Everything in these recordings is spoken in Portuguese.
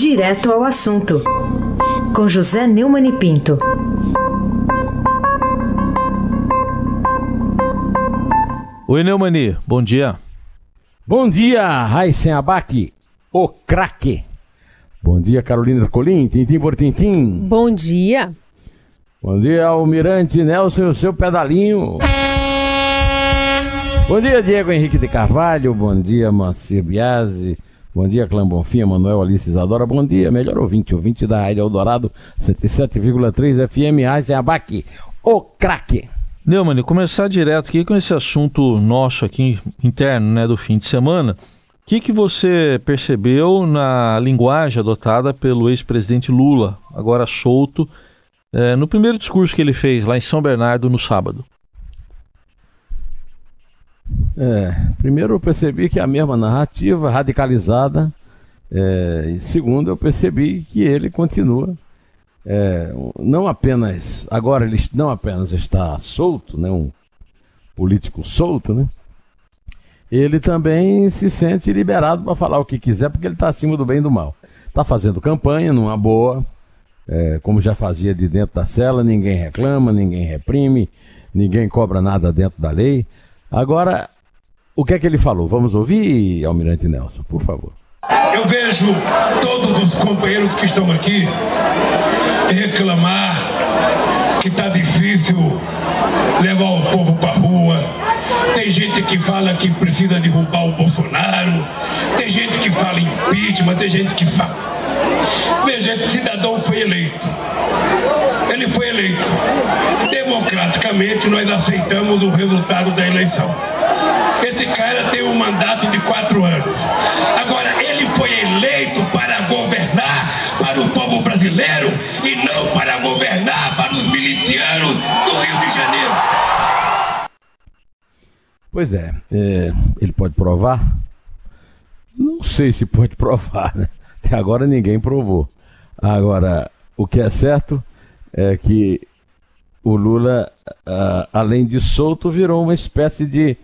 Direto ao assunto, com José Neumann e Pinto. Oi, Neumani, bom dia. Bom dia, Raíssen Abac, o craque. Bom dia, Carolina Colim, tintim por tintim. Bom dia. Bom dia, Almirante Nelson e o seu pedalinho. Bom dia, Diego Henrique de Carvalho. Bom dia, Mancia Biasi. Bom dia, Clã Bonfim, Manuel Alice Isadora. Bom dia, melhor ouvinte, ouvinte da Rádio Eldorado, 107,3 FM, Raíssen Abac, o craque. Neumann, começar direto aqui com esse assunto nosso aqui interno, né, do fim de semana. O que, que você percebeu na linguagem adotada pelo ex-presidente Lula, agora solto, é, no primeiro discurso que ele fez lá em São Bernardo no sábado? É, primeiro eu percebi que é a mesma narrativa radicalizada. É, e segundo, eu percebi que ele continua é, não apenas agora ele não apenas está solto, né, um político solto, né? Ele também se sente liberado para falar o que quiser, porque ele está acima do bem e do mal. Está fazendo campanha numa boa, é, como já fazia de dentro da cela, ninguém reclama, ninguém reprime, ninguém cobra nada dentro da lei. Agora, o que é que ele falou? Vamos ouvir, Almirante Nelson, por favor. Eu vejo todos os companheiros que estão aqui reclamar que está difícil levar o povo para rua. Tem gente que fala que precisa derrubar o Bolsonaro. Tem gente que fala impeachment, tem gente que fala. Veja, esse cidadão foi eleito. Democraticamente, nós aceitamos o resultado da eleição. Esse cara tem um mandato de quatro anos. Agora, ele foi eleito para governar para o povo brasileiro e não para governar para os milicianos do Rio de Janeiro. Pois é, é, ele pode provar? Não sei se pode provar, né? Até agora ninguém provou. Agora, o que é certo é que o Lula, uh, além de solto, virou uma espécie de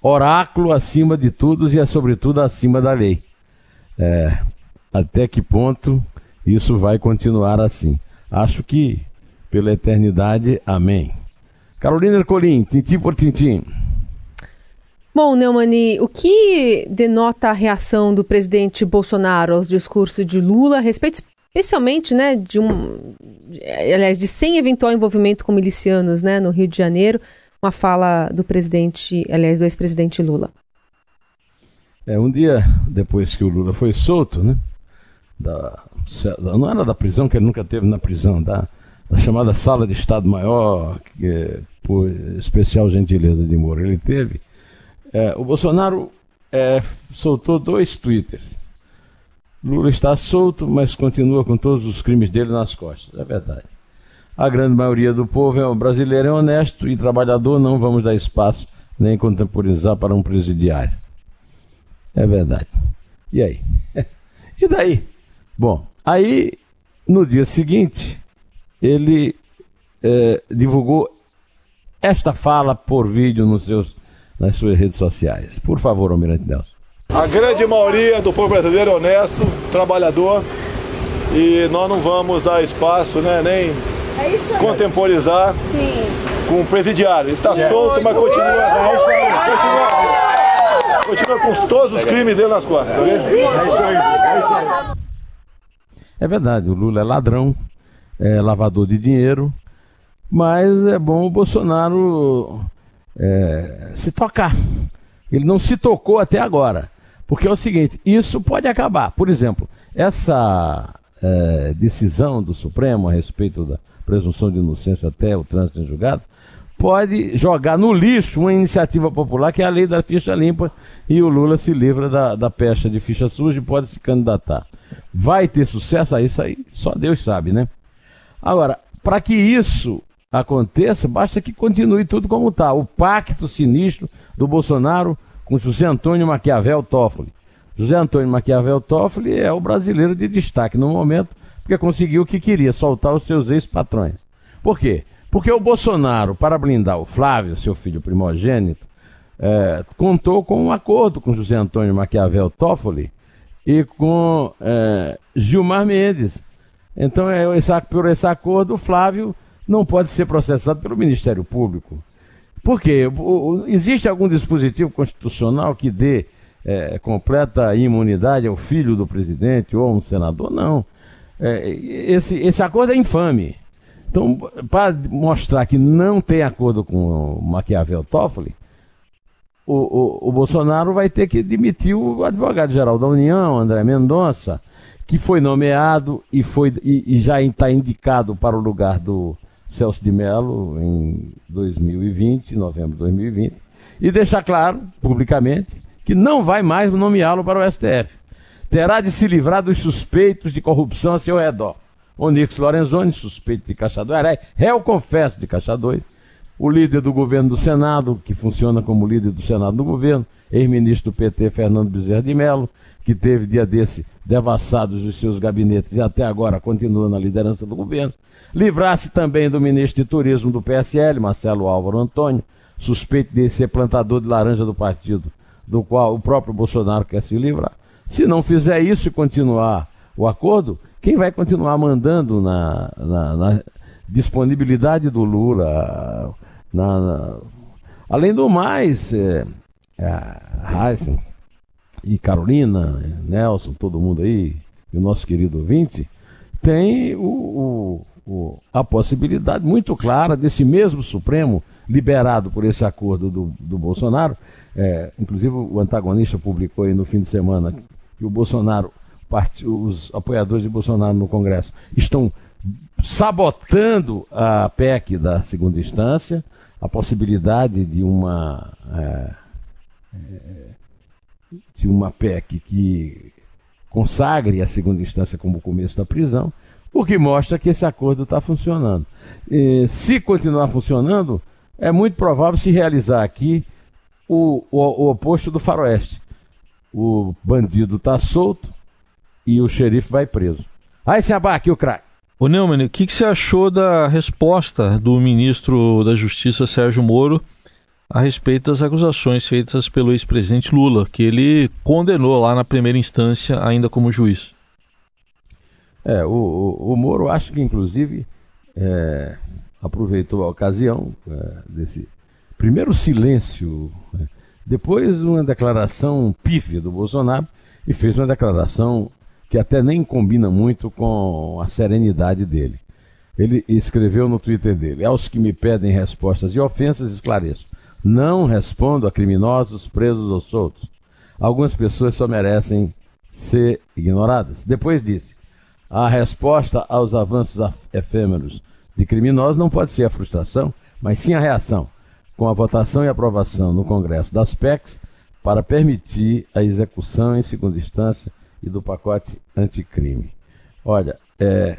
oráculo acima de todos e, sobretudo, acima da lei. É, até que ponto isso vai continuar assim? Acho que pela eternidade, amém. Carolina Ercolim, tintim por tintim. Bom, Neumani, o que denota a reação do presidente Bolsonaro aos discursos de Lula a respeito especialmente, né, de um, aliás, de sem eventual envolvimento com milicianos, né, no Rio de Janeiro, uma fala do presidente, aliás, do ex-presidente Lula. É, um dia depois que o Lula foi solto, né, da, não era da prisão, que ele nunca teve na prisão, da, da chamada Sala de Estado Maior, que por especial gentileza de Moro ele teve, é, o Bolsonaro é, soltou dois twitters. Lula está solto, mas continua com todos os crimes dele nas costas. É verdade. A grande maioria do povo é brasileiro é honesto e trabalhador, não vamos dar espaço nem contemporizar para um presidiário. É verdade. E aí? E daí? Bom, aí no dia seguinte ele é, divulgou esta fala por vídeo nos seus, nas suas redes sociais. Por favor, Almirante Nelson. A grande maioria do povo brasileiro é honesto, trabalhador e nós não vamos dar espaço, né, nem é contemporizar Sim. com o presidiário. Ele está é. solto, mas continua, continua, continua com todos os crimes dele nas costas. Tá é, é verdade, o Lula é ladrão, é lavador de dinheiro, mas é bom o Bolsonaro é, se tocar. Ele não se tocou até agora. Porque é o seguinte, isso pode acabar. Por exemplo, essa é, decisão do Supremo a respeito da presunção de inocência até o trânsito em julgado, pode jogar no lixo uma iniciativa popular que é a lei da ficha limpa e o Lula se livra da, da pecha de ficha suja e pode se candidatar. Vai ter sucesso? a isso aí só Deus sabe, né? Agora, para que isso aconteça, basta que continue tudo como está. O pacto sinistro do Bolsonaro com José Antônio Maquiavel Toffoli. José Antônio Maquiavel Toffoli é o brasileiro de destaque no momento, porque conseguiu o que queria, soltar os seus ex-patrões. Por quê? Porque o Bolsonaro, para blindar o Flávio, seu filho primogênito, é, contou com um acordo com José Antônio Maquiavel Toffoli, e com é, Gilmar Mendes. Então, é, por esse acordo, o Flávio não pode ser processado pelo Ministério Público. Por quê? Existe algum dispositivo constitucional que dê é, completa imunidade ao filho do presidente ou a um senador? Não. É, esse, esse acordo é infame. Então, para mostrar que não tem acordo com o Maquiavel Toffoli, o, o, o, Bolsonaro vai ter que demitir o advogado-geral da União, André Mendonça, que foi nomeado e, foi, e, e já está indicado para o lugar do Celso de Mello em 2020, novembro de 2020, e deixar claro, publicamente, que não vai mais nomeá-lo para o STF. Terá de se livrar dos suspeitos de corrupção a seu redor. Onix Lorenzoni, suspeito de Caixa 2, é réu confesso de Caixa 2, o líder do governo do Senado, que funciona como líder do Senado do governo, ex-ministro do PT, Fernando Bezerra de Mello, que teve dia desse devassados os seus gabinetes e até agora continua na liderança do governo. Livrar-se também do ministro de Turismo do PSL, Marcelo Álvaro Antônio, suspeito de ser plantador de laranja do partido, do qual o próprio Bolsonaro quer se livrar. Se não fizer isso e continuar o acordo, quem vai continuar mandando na, na, na disponibilidade do Lula? Na. Além do mais, é, é, Heisen e Carolina, Nelson, todo mundo aí, e o nosso querido ouvinte, tem o, o, a possibilidade muito clara desse mesmo Supremo, liberado por esse acordo do, do Bolsonaro, é, inclusive o antagonista publicou aí no fim de semana que o Bolsonaro os apoiadores de Bolsonaro no Congresso estão sabotando a PEC da segunda instância, a possibilidade de uma é de uma PEC que consagre a segunda instância como começo da prisão, o que mostra que esse acordo está funcionando. E, se continuar funcionando, é muito provável se realizar aqui o, o, o oposto do faroeste. O bandido está solto, e o xerife vai preso. Aí se abaque o craque. Ô Neumann, o que, que você achou da resposta do ministro da Justiça, Sérgio Moro, a respeito das acusações feitas pelo ex-presidente Lula, que ele condenou lá na primeira instância, ainda como juiz? É, o, o, o Moro acho que inclusive é, aproveitou a ocasião é, desse primeiro silêncio, né, depois uma declaração pífia do Bolsonaro e fez uma declaração que até nem combina muito com a serenidade dele. Ele escreveu no Twitter dele: Aos que me pedem respostas e ofensas, esclareço. Não respondo a criminosos presos ou soltos. Algumas pessoas só merecem ser ignoradas. Depois disse: a resposta aos avanços efêmeros de criminosos não pode ser a frustração, mas sim a reação, com a votação e aprovação no Congresso das PECs para permitir a execução em segunda instância e do pacote anticrime. Olha, é,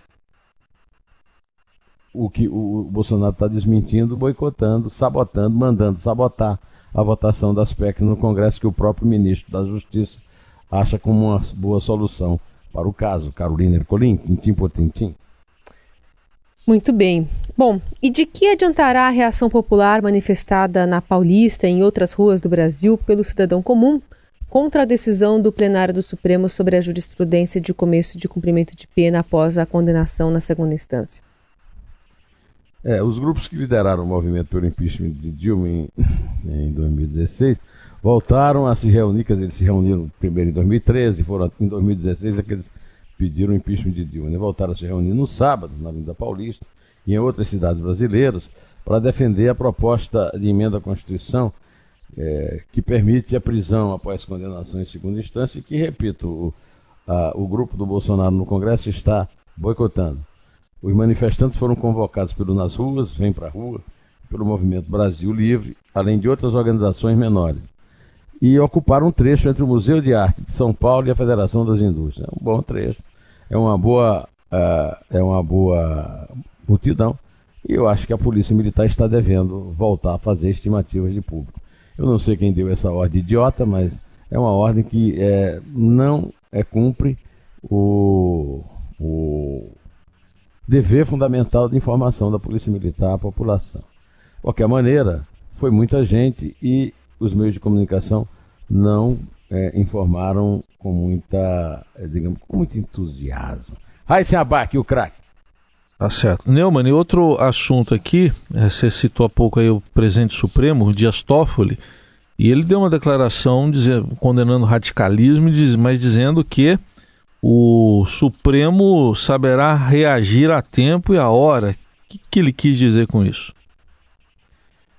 o que o Bolsonaro está desmentindo, boicotando, sabotando, mandando sabotar a votação das PECs no Congresso, que o próprio ministro da Justiça acha como uma boa solução para o caso. Carolina Ercolim, tintim por tintim. Muito bem. Bom, e de que adiantará a reação popular manifestada na Paulista e em outras ruas do Brasil pelo cidadão comum contra a decisão do plenário do Supremo sobre a jurisprudência de começo de cumprimento de pena após a condenação na segunda instância? É, os grupos que lideraram o movimento pelo impeachment de Dilma em, em 2016 voltaram a se reunir, quer dizer, eles se reuniram primeiro em 2013, foram em 2016 aqueles pediram o impeachment de Dilma, né? voltaram a se reunir no sábado, na Avenida Paulista, e em outras cidades brasileiras, para defender a proposta de emenda à Constituição é, que permite a prisão após condenação em segunda instância e que, repito, o, a, o grupo do Bolsonaro no Congresso está boicotando. Os manifestantes foram convocados pelo Nas Ruas, Vem Pra Rua, pelo Movimento Brasil Livre, além de outras organizações menores. E ocuparam um trecho entre o Museu de Arte de São Paulo e a Federação das Indústrias. É um bom trecho, é uma boa, uh, é uma boa multidão. E eu acho que a Polícia Militar está devendo voltar a fazer estimativas de público. Eu não sei quem deu essa ordem idiota, mas é uma ordem que é, não é, cumpre o, o dever fundamental de informação da Polícia Militar à população. De qualquer maneira, foi muita gente e os meios de comunicação não é, informaram com muita, é, digamos, com muito entusiasmo. Raíssa Abac, o craque. Tá certo. Neumann, e outro assunto aqui, é, você citou há pouco aí o presidente supremo, Dias Toffoli, e ele deu uma declaração condenando o radicalismo, mas dizendo que o Supremo saberá reagir a tempo e a hora. O que, que ele quis dizer com isso?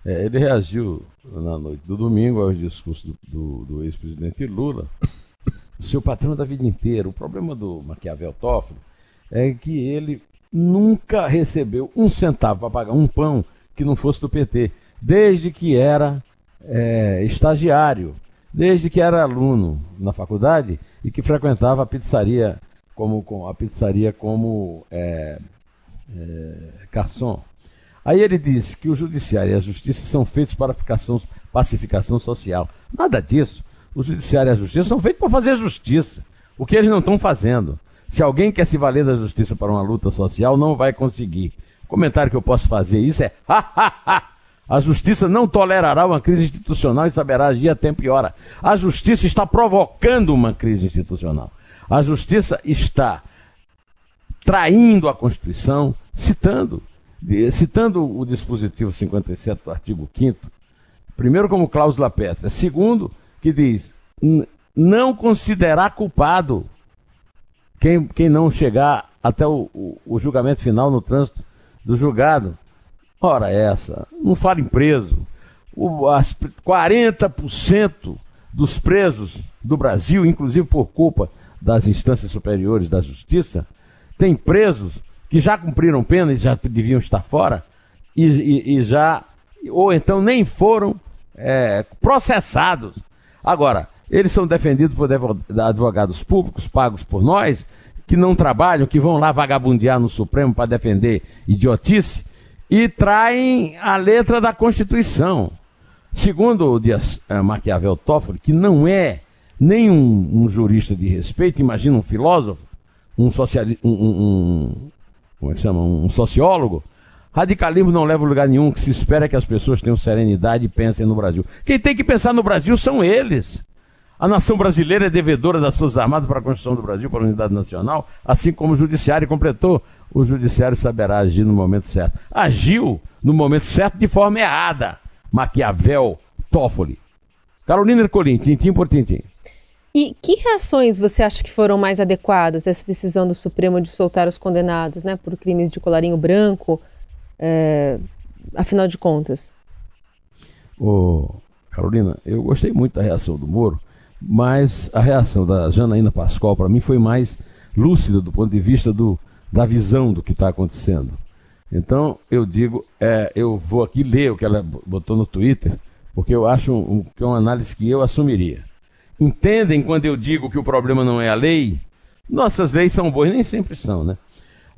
É, ele reagiu na noite do domingo ao discurso do, do, do ex-presidente Lula, seu patrão da vida inteira. O problema do Maquiavel Toffoli é que ele nunca recebeu um centavo para pagar um pão que não fosse do PT, desde que era é, estagiário, desde que era aluno na faculdade e que frequentava a pizzaria como a pizzaria como é, é, garçom. Aí ele diz que o judiciário e a justiça são feitos para pacificação social. Nada disso. O judiciário e a justiça são feitos para fazer justiça. O que eles não estão fazendo. Se alguém quer se valer da justiça para uma luta social, não vai conseguir. O comentário que eu posso fazer isso é: a justiça não tolerará uma crise institucional e saberá agir a tempo e hora. A justiça está provocando uma crise institucional. A justiça está traindo a Constituição, citando citando o dispositivo 57 do artigo 5 primeiro como cláusula pétrea, segundo que diz não considerar culpado quem, quem não chegar até o, o, o julgamento final no trânsito do julgado. Ora essa, não fala em preso. O, as 40% dos presos do Brasil, inclusive por culpa das instâncias superiores da justiça, tem presos que já cumpriram pena e já deviam estar fora, e, e, e já, ou então nem foram é, processados. Agora, eles são defendidos por advogados públicos pagos por nós, que não trabalham, que vão lá vagabundear no Supremo para defender idiotice, e traem a letra da Constituição. Segundo o Dias é, Maquiavel Toffoli, que não é nem um, um, jurista de respeito, imagina um filósofo, um, sociali um, um, como é que chama, um sociólogo, radicalismo não leva a lugar nenhum, que se espera que as pessoas tenham serenidade e pensem no Brasil. Quem tem que pensar no Brasil são eles. A nação brasileira é devedora das Forças Armadas para a Constituição do Brasil, para a unidade nacional, assim como o Judiciário completou. O Judiciário saberá agir no momento certo. Agiu no momento certo de forma errada. Maquiavel, Toffoli. Carolina Ercolim, tintim por tintim. E que reações você acha que foram mais adequadas essa decisão do Supremo de soltar os condenados né, por crimes de colarinho branco, é, afinal de contas? Ô, Carolina, eu gostei muito da reação do Moro, mas a reação da Janaína Pascoal, para mim, foi mais lúcida do ponto de vista do, da visão do que está acontecendo. Então, eu digo, é, eu vou aqui ler o que ela botou no Twitter, porque eu acho um, que é uma análise que eu assumiria entendem quando eu digo que o problema não é a lei? Nossas leis são boas, nem sempre são, né?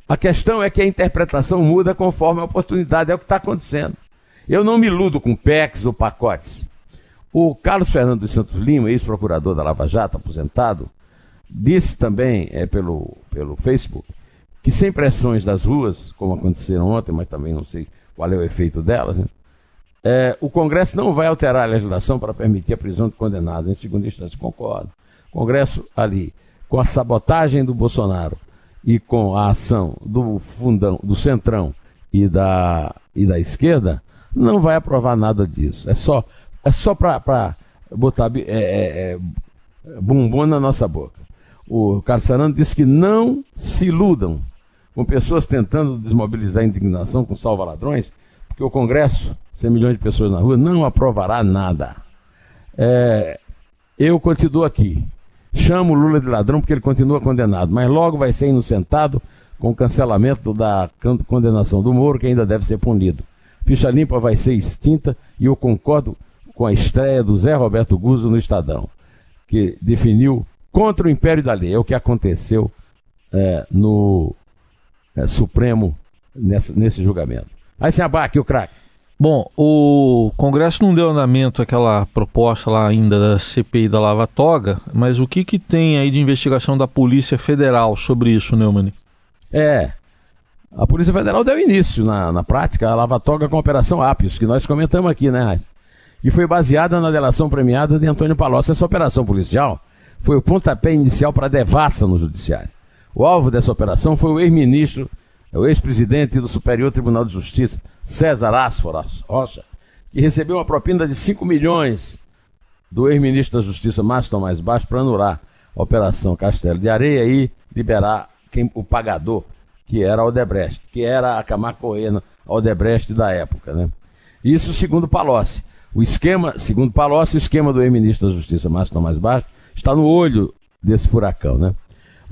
A questão é que a interpretação muda conforme a oportunidade, é o que está acontecendo. Eu não me iludo com PECs ou pacotes. O Carlos Fernando dos Santos Lima, ex-procurador da Lava Jato, aposentado, disse também é, pelo, pelo Facebook que sem pressões das ruas, como aconteceram ontem, mas também não sei qual é o efeito delas, né? É, o Congresso não vai alterar a legislação para permitir a prisão de condenados. Em segunda instância, concordo. O Congresso ali, com a sabotagem do Bolsonaro e com a ação do fundão, do centrão e da, e da esquerda, não vai aprovar nada disso. É só, é só para botar é, é, é, bumbum na nossa boca. O Carlos Fernando disse que não se iludam com pessoas tentando desmobilizar a indignação com salva-ladrões, porque o Congresso 100 milhões de pessoas na rua, não aprovará nada. É, eu continuo aqui. Chamo Lula de ladrão porque ele continua condenado, mas logo vai ser inocentado com o cancelamento da condenação do Moro, que ainda deve ser punido. Ficha limpa vai ser extinta e eu concordo com a estreia do Zé Roberto Guzzo no Estadão, que definiu contra o império da lei. É o que aconteceu é, no é, Supremo nessa, nesse julgamento. Aí se abaque o craque. Bom, o Congresso não deu andamento àquela proposta lá ainda da CPI da Lava Toga, mas o que, que tem aí de investigação da Polícia Federal sobre isso, Neumann? É, a Polícia Federal deu início na, na prática a Lava Toga com a Operação Apios, que nós comentamos aqui, né, Raiz? que foi baseada na delação premiada de Antônio Palocci. Essa operação policial foi o pontapé inicial para a devassa no judiciário. O alvo dessa operação foi o ex-ministro, o ex-presidente do Superior Tribunal de Justiça, César Asforas Rocha, que recebeu uma propina de 5 milhões do ex-ministro da Justiça, Márcio Tomás Baixo, para anular a Operação Castelo de Areia e liberar quem, o pagador, que era a Odebrecht, que era a Camargo Corrêa, a Odebrecht da época. Né? Isso segundo Palocci. O esquema, segundo Palocci, o esquema do ex-ministro da Justiça, Márcio Tomás Baixo, está no olho desse furacão. Né?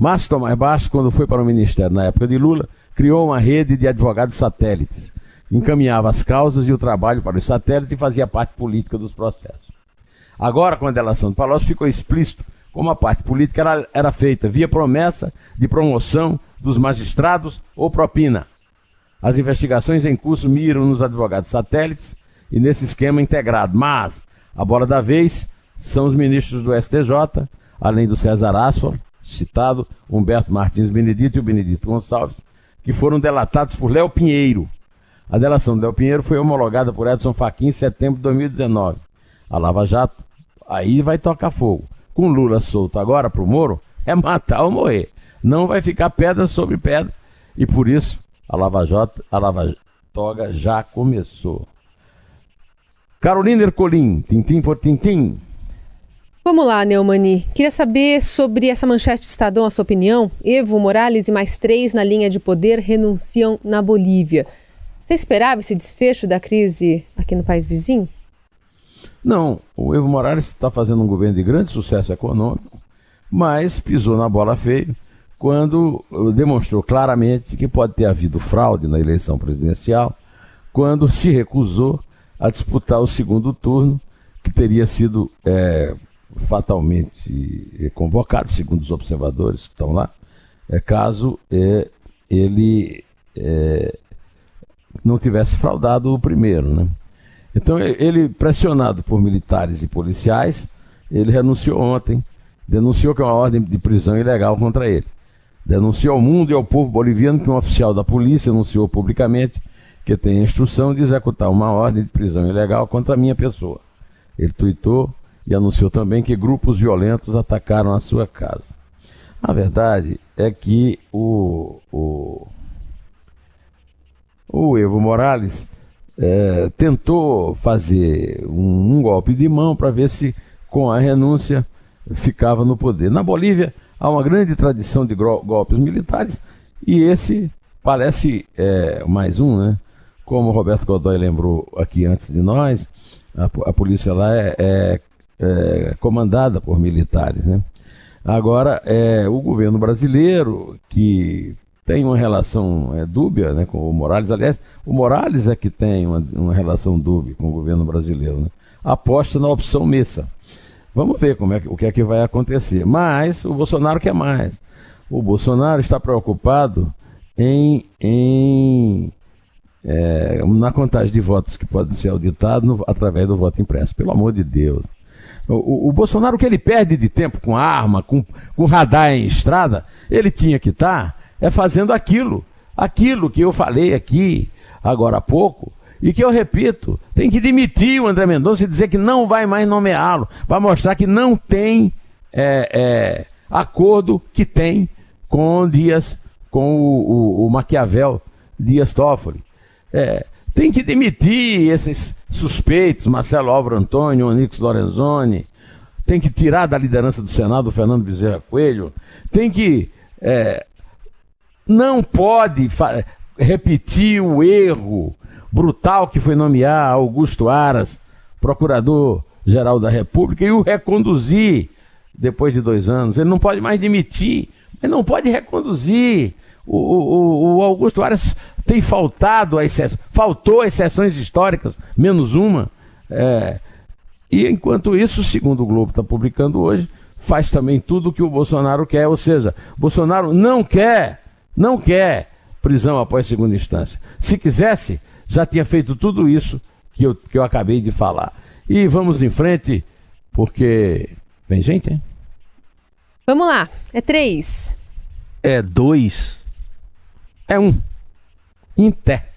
Márcio Tomás Baixo, quando foi para o Ministério na época de Lula, criou uma rede de advogados satélites, encaminhava as causas e o trabalho para os satélites e fazia parte política dos processos. Agora, com a delação do Palocci, ficou explícito como a parte política era, era feita via promessa de promoção dos magistrados ou propina. As investigações em curso miram nos advogados satélites e nesse esquema integrado. Mas a bola da vez são os ministros do STJ, além do César Asfor, citado, Humberto Martins Benedito e o Benedito Gonçalves, que foram delatados por Léo Pinheiro. A delação do Léo Pinheiro foi homologada por Edson Fachin em setembro de 2019. A Lava Jato aí vai tocar fogo com Lula solto agora para o Moro é matar ou morrer. Não vai ficar pedra sobre pedra. E por isso a Lava, Jota, a Lava Toga já começou. Carolina Ercolim, tintim por tintim. Vamos lá, Neumani. Queria saber sobre essa manchete de Estadão, a sua opinião. Evo Morales e mais três na linha de poder renunciam na Bolívia. Você esperava esse desfecho da crise aqui no país vizinho? Não, o Evo Morales está fazendo um governo de grande sucesso econômico, mas pisou na bola feia quando eh, demonstrou claramente que pode ter havido fraude na eleição presidencial, quando se recusou a disputar o segundo turno, que teria sido é, fatalmente convocado, segundo os observadores que estão lá, é, caso é, ele é, não tivesse fraudado o primeiro. Né? Então ele, pressionado por militares e policiais, ele renunciou ontem, denunciou que é uma ordem de prisão ilegal contra ele. Denunciou ao mundo e ao povo boliviano que um oficial da polícia anunciou publicamente que tem a instrução de executar uma ordem de prisão ilegal contra a minha pessoa. Ele tuitou e anunciou também que grupos violentos atacaram a sua casa. A verdade é que o, o, o Evo Morales é, tentou fazer um, um, golpe de mão para ver se com a renúncia ficava no poder. Na Bolívia há uma grande tradição de golpes militares e esse parece é, mais um, né? Como Roberto Godoy lembrou aqui antes de nós, a, a polícia lá é, é, é, comandada por militares, né? Agora, é, o governo brasileiro, que tem uma relação é, dúbia né, com o Morales. Aliás, o Morales é que tem uma, uma relação dúbia com o governo brasileiro. Né? Aposta na opção missa. Vamos ver como é o que é que vai acontecer. Mas o Bolsonaro quer mais. O Bolsonaro está preocupado em, em é, na contagem de votos que podem ser auditados através do voto impresso. Pelo amor de Deus. O, o, Bolsonaro, o que ele perde de tempo com arma, com, com radar em estrada, ele tinha que estar é fazendo aquilo, aquilo que eu falei aqui agora há pouco, e que eu repito, tem que demitir o André Mendonça e dizer que não vai mais nomeá-lo, vai mostrar que não tem é, é, acordo que tem com Dias, com o, o, o Maquiavel Dias Toffoli. É, tem que demitir esses suspeitos, Marcelo Álvaro Antônio, Onix Lorenzoni, tem que tirar da liderança do Senado o Fernando Bezerra Coelho, tem que é, não pode repetir o erro brutal que foi nomear Augusto Aras, procurador-geral da República, e o reconduzir depois de dois anos. Ele não pode mais demitir, ele não pode reconduzir. O, o, o Augusto Aras tem faltado a exceção, faltou sessões históricas, menos uma. É, e enquanto isso, segundo o Globo está publicando hoje, faz também tudo o que o Bolsonaro quer, ou seja, Bolsonaro não quer não quer prisão após segunda instância. Se quisesse, já tinha feito tudo isso que eu, que eu acabei de falar. E vamos em frente, porque vem gente, hein? Vamos lá, é três. É dois. É um. Inter.